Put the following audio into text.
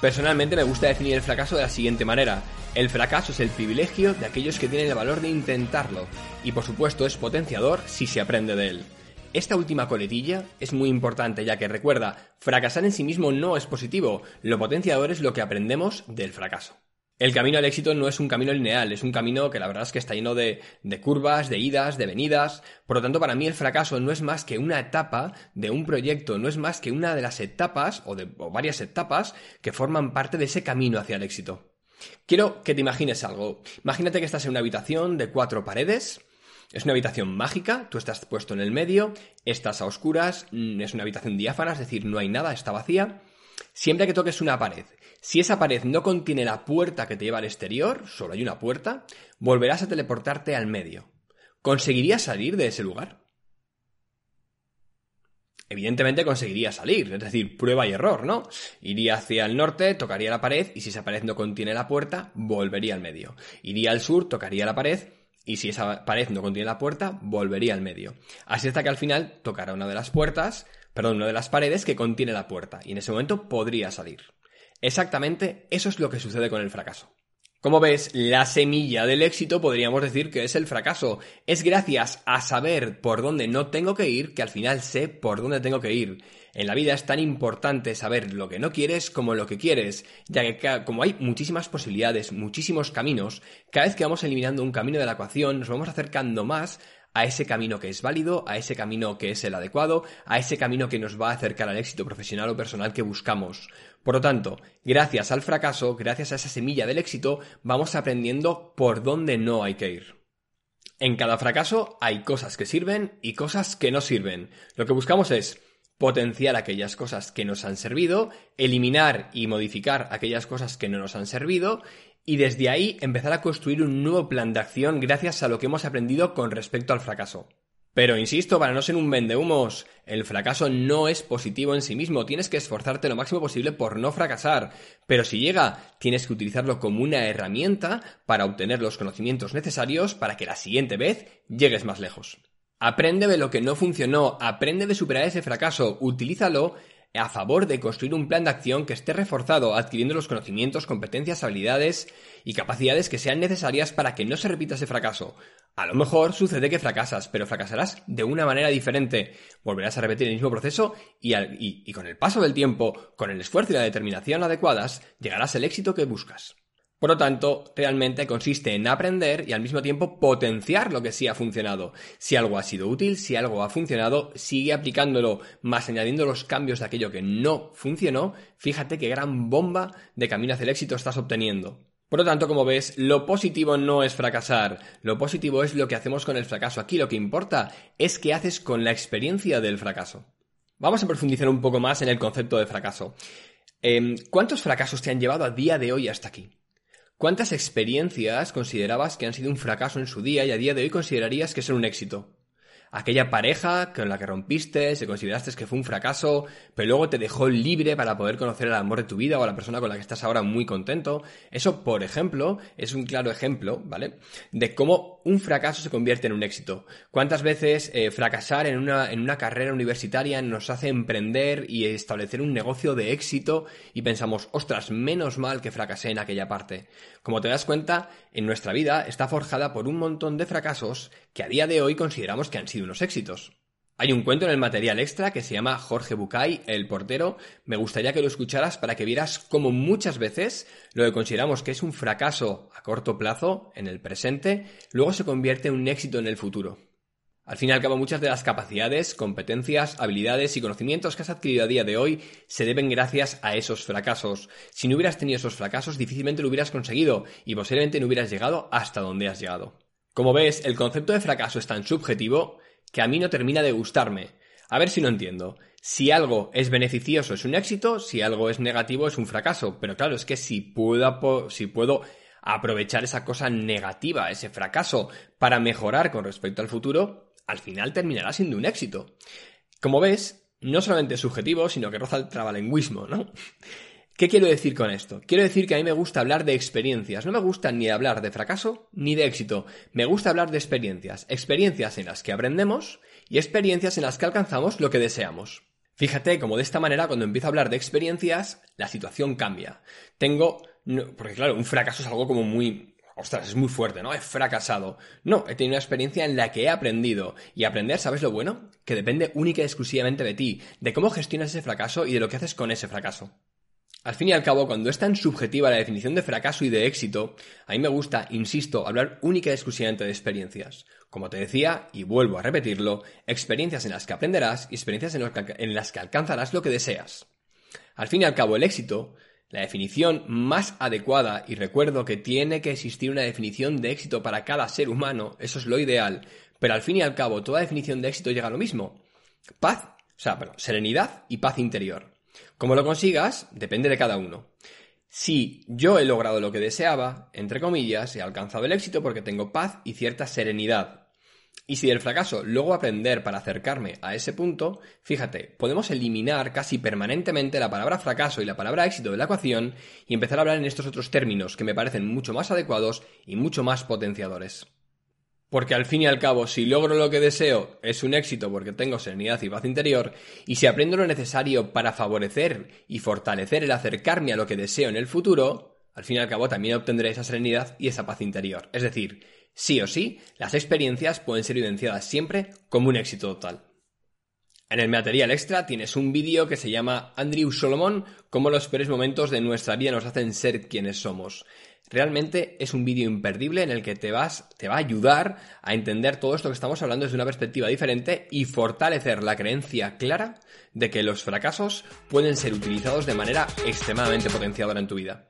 Personalmente me gusta definir el fracaso de la siguiente manera. El fracaso es el privilegio de aquellos que tienen el valor de intentarlo, y por supuesto es potenciador si se aprende de él. Esta última coletilla es muy importante ya que recuerda, fracasar en sí mismo no es positivo, lo potenciador es lo que aprendemos del fracaso. El camino al éxito no es un camino lineal, es un camino que la verdad es que está lleno de, curvas, de idas, de venidas. Por lo tanto, para mí el fracaso no es más que una etapa de un proyecto, no es más que una de las etapas o de varias etapas que forman parte de ese camino hacia el éxito. Quiero que te imagines algo. Imagínate que estás en una habitación de cuatro paredes. Es una habitación mágica, tú estás puesto en el medio, estás a oscuras, mm, es una habitación diáfana, es decir, no hay nada, está vacía. Siempre que toques una pared, si esa pared no contiene la puerta que te lleva al exterior, solo hay una puerta, volverás a teleportarte al medio. ¿Conseguirías salir de ese lugar? Evidentemente conseguiría salir, es decir, prueba y error, ¿no? Iría hacia el norte, tocaría la pared, y si esa pared no contiene la puerta, volvería al medio. Iría al sur, tocaría la pared, y si esa pared no contiene la puerta, volvería al medio. Así hasta que al final tocará una de las puertas, perdón, una de las paredes que contiene la puerta, y en ese momento podría salir. Exactamente eso es lo que sucede con el fracaso. Como ves, la semilla del éxito podríamos decir que es el fracaso. Es gracias a saber por dónde no tengo que ir que al final sé por dónde tengo que ir. En la vida es tan importante saber lo que no quieres como lo que quieres, ya que como hay muchísimas posibilidades, muchísimos caminos, cada vez que vamos eliminando un camino de la ecuación nos vamos acercando más a ese camino que es válido, a ese camino que es el adecuado, a ese camino que nos va a acercar al éxito profesional o personal que buscamos. Por lo tanto, gracias al fracaso, gracias a esa semilla del éxito, vamos aprendiendo por dónde no hay que ir. En cada fracaso hay cosas que sirven y cosas que no sirven. Lo que buscamos es potenciar aquellas cosas que nos han servido, eliminar y modificar aquellas cosas que no nos han servido y desde ahí empezar a construir un nuevo plan de acción gracias a lo que hemos aprendido con respecto al fracaso. Pero insisto, para no ser un vendehumos, el fracaso no es positivo en sí mismo, tienes que esforzarte lo máximo posible por no fracasar, pero si llega, tienes que utilizarlo como una herramienta para obtener los conocimientos necesarios para que la siguiente vez llegues más lejos. Aprende de lo que no funcionó, aprende de superar ese fracaso, utilízalo a favor de construir un plan de acción que esté reforzado, adquiriendo los conocimientos, competencias, habilidades y capacidades que sean necesarias para que no se repita ese fracaso. A lo mejor sucede que fracasas, pero fracasarás de una manera diferente. Volverás a repetir el mismo proceso y, y con el paso del tiempo, con el esfuerzo y la determinación adecuadas, llegarás al éxito que buscas. Por lo tanto, realmente consiste en aprender y al mismo tiempo potenciar lo que sí ha funcionado. Si algo ha sido útil, si algo ha funcionado, sigue aplicándolo, más añadiendo los cambios de aquello que no funcionó, fíjate qué gran bomba de camino hacia el éxito estás obteniendo. Por lo tanto, como ves, lo positivo no es fracasar, lo positivo es lo que hacemos con el fracaso. Aquí lo que importa es qué haces con la experiencia del fracaso. Vamos a profundizar un poco más en el concepto de fracaso. Em, ¿Cuántos fracasos te han llevado a día de hoy hasta aquí? ¿Cuántas experiencias considerabas que han sido un fracaso en su día y a día de hoy considerarías que son un éxito? Aquella pareja con la que rompiste, se consideraste que fue un fracaso, pero luego te dejó libre para poder conocer el amor de tu vida o la persona con la que estás ahora muy contento. Eso, por ejemplo, es un claro ejemplo, ¿vale? De cómo un fracaso se convierte en un éxito. ¿Cuántas veces eh, fracasar en una, en una carrera universitaria nos hace emprender y establecer un negocio de éxito y pensamos, ostras, menos mal que fracasé en aquella parte? Como te das cuenta, en nuestra vida está forjada por un montón de fracasos que a día de hoy consideramos que han sido unos éxitos. Hay un cuento en el material extra que se llama Jorge Bucay, el portero. Me gustaría que lo escucharas para que vieras cómo muchas veces lo que consideramos que es un fracaso a corto plazo, en el presente, luego se convierte en un éxito en el futuro. Al fin y al cabo, muchas de las capacidades, competencias, habilidades y conocimientos que has adquirido a día de hoy se deben gracias a esos fracasos. Si no hubieras tenido esos fracasos, difícilmente lo hubieras conseguido y posiblemente no hubieras llegado hasta donde has llegado. Como ves, el concepto de fracaso es tan subjetivo que a mí no termina de gustarme. A ver si no entiendo. Si algo es beneficioso es un éxito, si algo es negativo es un fracaso. Pero claro, es que si puedo, si puedo aprovechar esa cosa negativa, ese fracaso, para mejorar con respecto al futuro, al final terminará siendo un éxito. Como ves, no solamente es subjetivo, sino que roza el trabalengüismo, ¿no? ¿Qué quiero decir con esto? Quiero decir que a mí me gusta hablar de experiencias. No me gusta ni hablar de fracaso ni de éxito. Me gusta hablar de experiencias. Experiencias en las que aprendemos y experiencias en las que alcanzamos lo que deseamos. Fíjate como de esta manera cuando empiezo a hablar de experiencias, la situación cambia. Tengo, porque claro, un fracaso es algo como muy, ostras, es muy fuerte, ¿no? He fracasado. No, he tenido una experiencia en la que he aprendido. Y aprender, ¿sabes lo bueno? Que depende única y exclusivamente de ti, de cómo gestionas ese fracaso y de lo que haces con ese fracaso. Al fin y al cabo, cuando es tan subjetiva la definición de fracaso y de éxito, a mí me gusta, insisto, hablar única y exclusivamente de experiencias. Como te decía, y vuelvo a repetirlo, experiencias en las que aprenderás y experiencias en, las que alcanzarás lo que deseas. Al fin y al cabo, el éxito, la definición más adecuada, y recuerdo que tiene que existir una definición de éxito para cada ser humano, eso es lo ideal, pero al fin y al cabo, toda definición de éxito llega a lo mismo. Paz, o sea, bueno, serenidad y paz interior. Como lo consigas, depende de cada uno. Si yo he logrado lo que deseaba, entre comillas, he alcanzado el éxito porque tengo paz y cierta serenidad. Y si del fracaso luego aprender para acercarme a ese punto, fíjate, podemos eliminar casi permanentemente la palabra fracaso y la palabra éxito de la ecuación y empezar a hablar en estos otros términos que me parecen mucho más adecuados y mucho más potenciadores. Porque al fin y al cabo, si logro lo que deseo, es un éxito porque tengo serenidad y paz interior, y si aprendo lo necesario para favorecer y fortalecer el acercarme a lo que deseo en el futuro, al fin y al cabo también obtendré esa serenidad y esa paz interior. Es decir, sí o sí, las experiencias pueden ser evidenciadas siempre como un éxito total. En el material extra tienes un vídeo que se llama Andrew Solomon, cómo los peores momentos de nuestra vida nos hacen ser quienes somos. Realmente es un vídeo imperdible en el que te vas, te va a ayudar a entender todo esto que estamos hablando desde una perspectiva diferente y fortalecer la creencia clara de que los fracasos pueden ser utilizados de manera extremadamente potenciadora en tu vida.